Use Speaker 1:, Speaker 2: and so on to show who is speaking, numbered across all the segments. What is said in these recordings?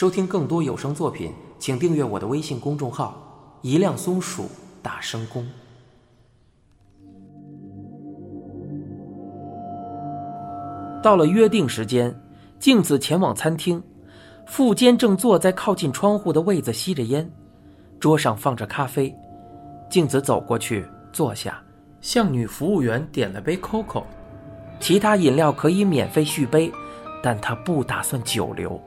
Speaker 1: 收听更多有声作品，请订阅我的微信公众号“一辆松鼠大声公”。到了约定时间，静子前往餐厅，富坚正坐在靠近窗户的位子吸着烟，桌上放着咖啡。静子走过去坐下，向女服务员点了杯 COCO，其他饮料可以免费续杯，但他不打算久留。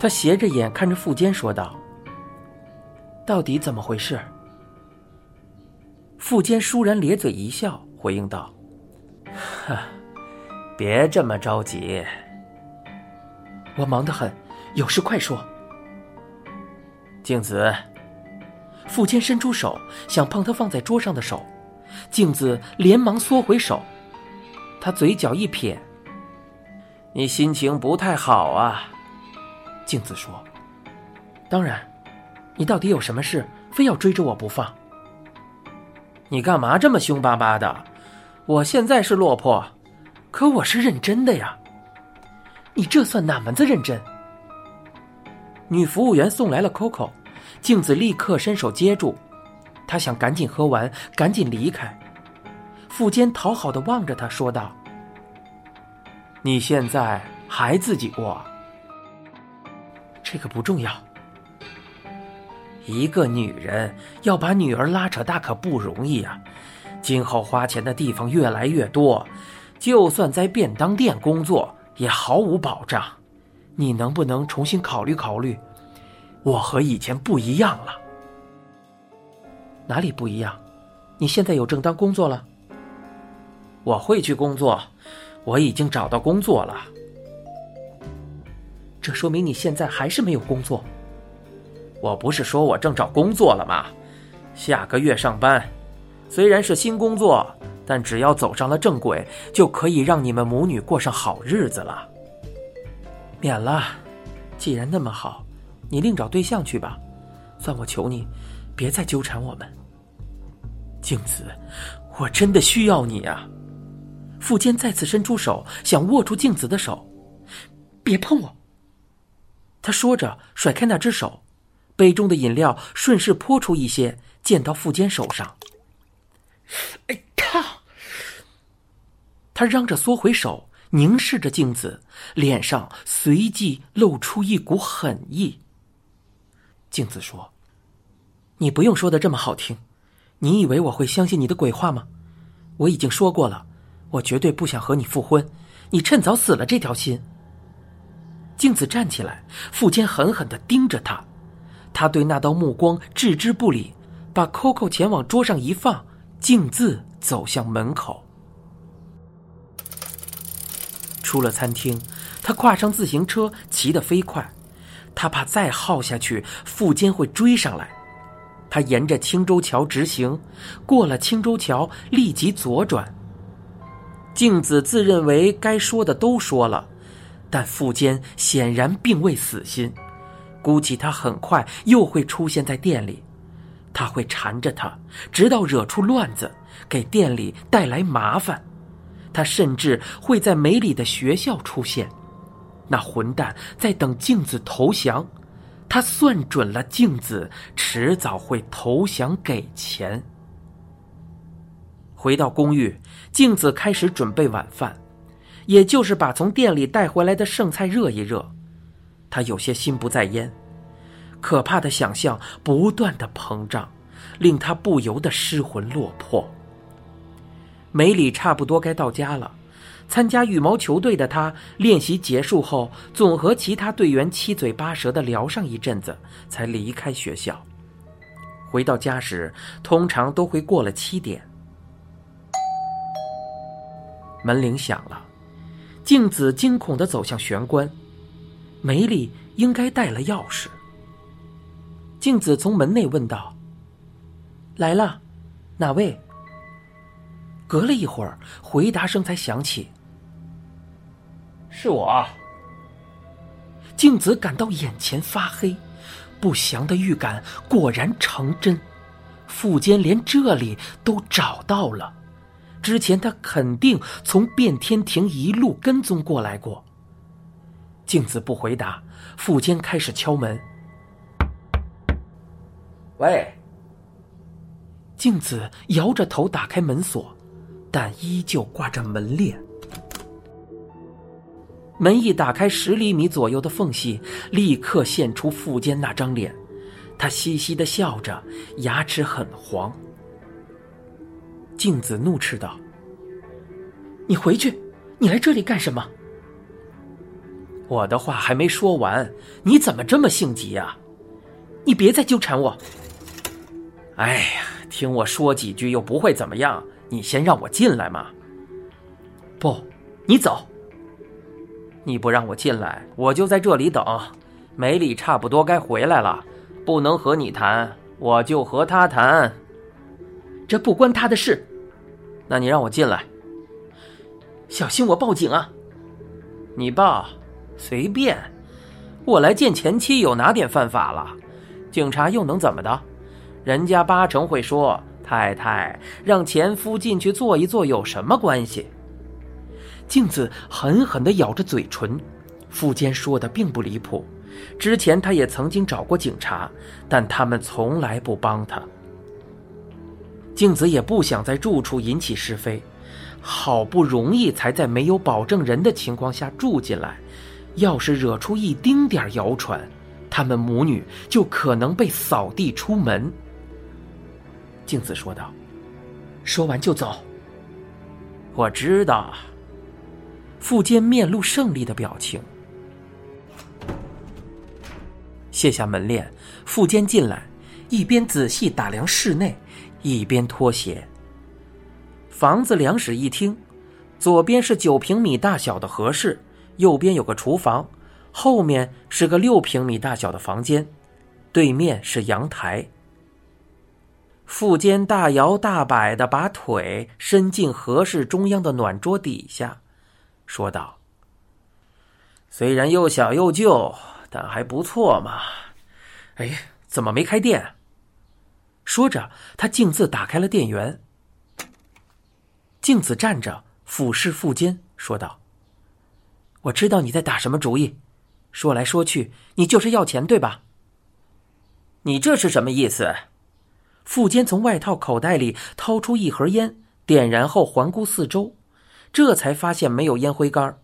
Speaker 1: 他斜着眼看着富坚说道：“到底怎么回事？”富坚倏然咧嘴一笑，回应道：“哈，别这么着急，我忙得很，有事快说。”静子，富坚伸出手想碰他放在桌上的手，静子连忙缩回手，他嘴角一撇：“你心情不太好啊。”镜子说：“当然，你到底有什么事，非要追着我不放？你干嘛这么凶巴巴的？我现在是落魄，可我是认真的呀。你这算哪门子认真？”女服务员送来了 COCO，镜子立刻伸手接住，他想赶紧喝完，赶紧离开。富坚讨好的望着他说道：“你现在还自己过？”这个不重要。一个女人要把女儿拉扯大可不容易啊！今后花钱的地方越来越多，就算在便当店工作也毫无保障。你能不能重新考虑考虑？我和以前不一样了。哪里不一样？你现在有正当工作了？我会去工作，我已经找到工作了。这说明你现在还是没有工作。我不是说我正找工作了吗？下个月上班，虽然是新工作，但只要走上了正轨，就可以让你们母女过上好日子了。免了，既然那么好，你另找对象去吧。算我求你，别再纠缠我们。静子，我真的需要你啊！富坚再次伸出手，想握住静子的手，别碰我。他说着，甩开那只手，杯中的饮料顺势泼出一些，溅到富坚手上。哎，烫！他嚷着缩回手，凝视着镜子，脸上随即露出一股狠意。镜子说：“你不用说的这么好听，你以为我会相信你的鬼话吗？我已经说过了，我绝对不想和你复婚，你趁早死了这条心。”镜子站起来，富坚狠狠的盯着他，他对那道目光置之不理，把 COCO 钱往桌上一放，径自走向门口。出了餐厅，他跨上自行车，骑得飞快，他怕再耗下去，富坚会追上来。他沿着青州桥直行，过了青州桥，立即左转。镜子自认为该说的都说了。但富坚显然并未死心，估计他很快又会出现在店里，他会缠着他，直到惹出乱子，给店里带来麻烦。他甚至会在梅里的学校出现，那混蛋在等镜子投降，他算准了镜子迟早会投降给钱。回到公寓，镜子开始准备晚饭。也就是把从店里带回来的剩菜热一热，他有些心不在焉，可怕的想象不断的膨胀，令他不由得失魂落魄。梅里差不多该到家了，参加羽毛球队的他练习结束后，总和其他队员七嘴八舌的聊上一阵子，才离开学校。回到家时，通常都会过了七点。门铃响了。静子惊恐的走向玄关，梅里应该带了钥匙。静子从门内问道：“来了，哪位？”隔了一会儿，回答声才响起：“
Speaker 2: 是我。”
Speaker 1: 静子感到眼前发黑，不祥的预感果然成真，富坚连这里都找到了。之前他肯定从变天亭一路跟踪过来过。镜子不回答，富坚开始敲门。
Speaker 2: 喂。
Speaker 1: 镜子摇着头打开门锁，但依旧挂着门帘。门一打开，十厘米左右的缝隙立刻现出富坚那张脸，他嘻嘻的笑着，牙齿很黄。镜子怒斥道：“你回去，你来这里干什么？”我的话还没说完，你怎么这么性急呀？你别再纠缠我。哎呀，听我说几句又不会怎么样，你先让我进来嘛。不，你走。你不让我进来，我就在这里等。梅里差不多该回来了，不能和你谈，我就和他谈。这不关他的事。那你让我进来。小心我报警啊！你报，随便。我来见前妻有哪点犯法了？警察又能怎么的？人家八成会说：“太太，让前夫进去坐一坐有什么关系？”镜子狠狠地咬着嘴唇，富坚说的并不离谱。之前他也曾经找过警察，但他们从来不帮他。镜子也不想在住处引起是非，好不容易才在没有保证人的情况下住进来，要是惹出一丁点谣传，他们母女就可能被扫地出门。镜子说道：“说完就走。”我知道。富坚面露胜利的表情，卸下门链，富坚进来，一边仔细打量室内，一边脱鞋。房子两室一厅，左边是九平米大小的和室，右边有个厨房，后面是个六平米大小的房间，对面是阳台。富坚大摇大摆的把腿伸进和室中央的暖桌底下。说道：“虽然又小又旧，但还不错嘛。哎，怎么没开电？”说着，他径自打开了电源。镜子站着，俯视腹肩，说道：“我知道你在打什么主意。说来说去，你就是要钱，对吧？你这是什么意思？”富坚从外套口袋里掏出一盒烟，点燃后环顾四周。这才发现没有烟灰缸，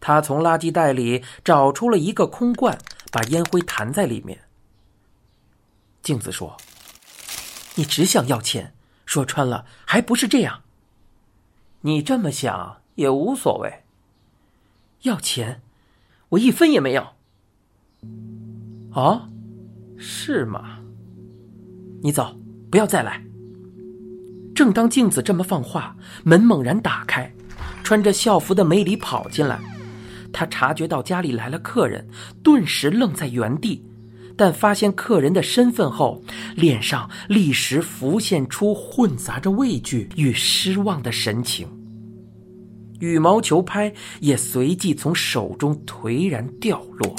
Speaker 1: 他从垃圾袋里找出了一个空罐，把烟灰弹在里面。镜子说：“你只想要钱，说穿了还不是这样。你这么想也无所谓。要钱，我一分也没有。啊，是吗？你走，不要再来。”正当镜子这么放话，门猛然打开。穿着校服的梅里跑进来，他察觉到家里来了客人，顿时愣在原地，但发现客人的身份后，脸上立时浮现出混杂着畏惧与失望的神情。羽毛球拍也随即从手中颓然掉落。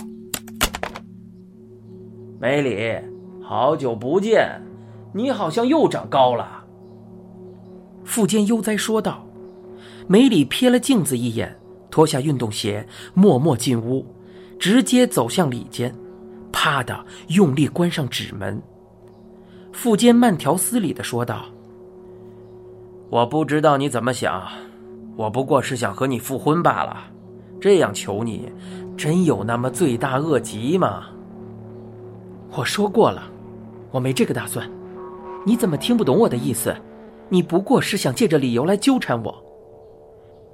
Speaker 1: 梅里，好久不见，你好像又长高了。富坚悠哉说道。梅里瞥了镜子一眼，脱下运动鞋，默默进屋，直接走向里间，啪的用力关上纸门。富坚慢条斯理的说道：“我不知道你怎么想，我不过是想和你复婚罢了。这样求你，真有那么罪大恶极吗？”我说过了，我没这个打算。你怎么听不懂我的意思？你不过是想借着理由来纠缠我。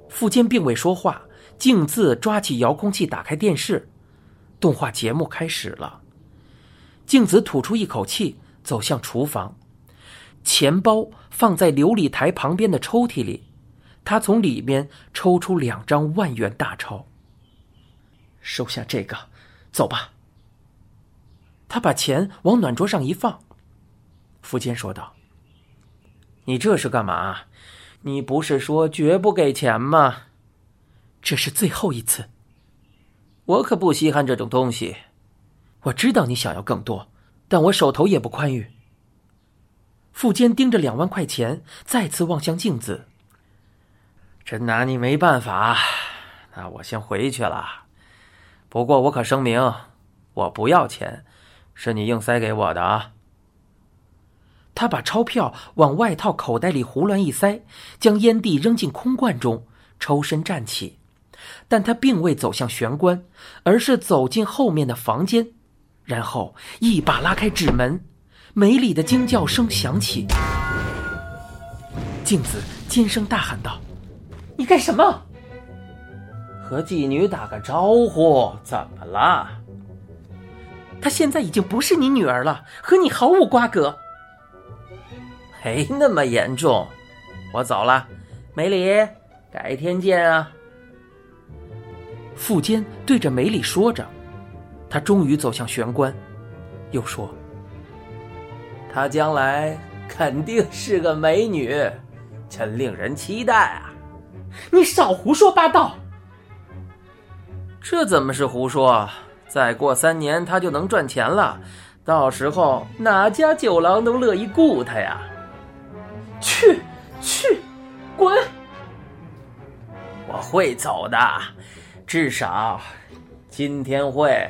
Speaker 1: 富坚并未说话，径自抓起遥控器打开电视，动画节目开始了。静子吐出一口气，走向厨房，钱包放在琉璃台旁边的抽屉里，他从里面抽出两张万元大钞。收下这个，走吧。他把钱往暖桌上一放，富坚说道：“你这是干嘛？”你不是说绝不给钱吗？这是最后一次。我可不稀罕这种东西。我知道你想要更多，但我手头也不宽裕。富坚盯着两万块钱，再次望向镜子。真拿你没办法。那我先回去了。不过我可声明，我不要钱，是你硬塞给我的啊。
Speaker 2: 他把钞票往外套口袋里胡乱一塞，将烟蒂扔进空罐中，抽身站起。但他并未走向玄关，而是走进后面的房间，然后一把拉开纸门，梅里的惊叫声响起。镜子尖声大喊道：“你干什么？”
Speaker 1: 和妓女打个招呼，怎么了？
Speaker 2: 她现在已经不是你女儿了，和你毫无瓜葛。
Speaker 1: 没那么严重，我走了，梅里，改天见啊。
Speaker 2: 富坚对着梅里说着，他终于走向玄关，又说：“
Speaker 1: 她将来肯定是个美女，真令人期待啊！”
Speaker 2: 你少胡说八道。
Speaker 1: 这怎么是胡说？再过三年，她就能赚钱了，到时候哪家酒廊都乐意雇她呀？
Speaker 2: 去，去，滚！
Speaker 1: 我会走的，至少今天会。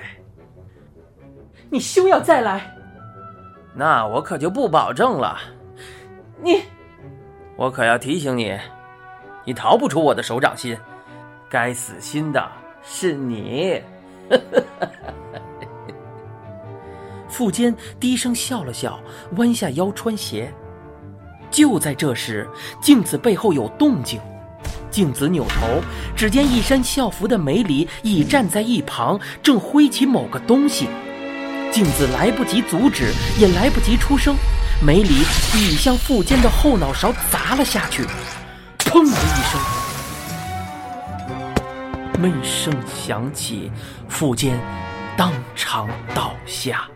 Speaker 2: 你休要再来！
Speaker 1: 那我可就不保证了。
Speaker 2: 你，
Speaker 1: 我可要提醒你，你逃不出我的手掌心。该死心的。是你，
Speaker 2: 富坚低声笑了笑，弯下腰穿鞋。就在这时，镜子背后有动静。镜子扭头，只见一身校服的梅里已站在一旁，正挥起某个东西。镜子来不及阻止，也来不及出声，梅里已向富坚的后脑勺砸了下去，砰的一声。闷声响起，富坚当场倒下。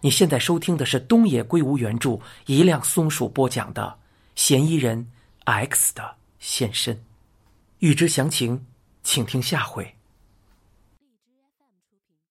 Speaker 2: 你现在收听的是东野圭吾原著、一辆松鼠播讲的《嫌疑人 X 的现身》。欲知详情，请听下回。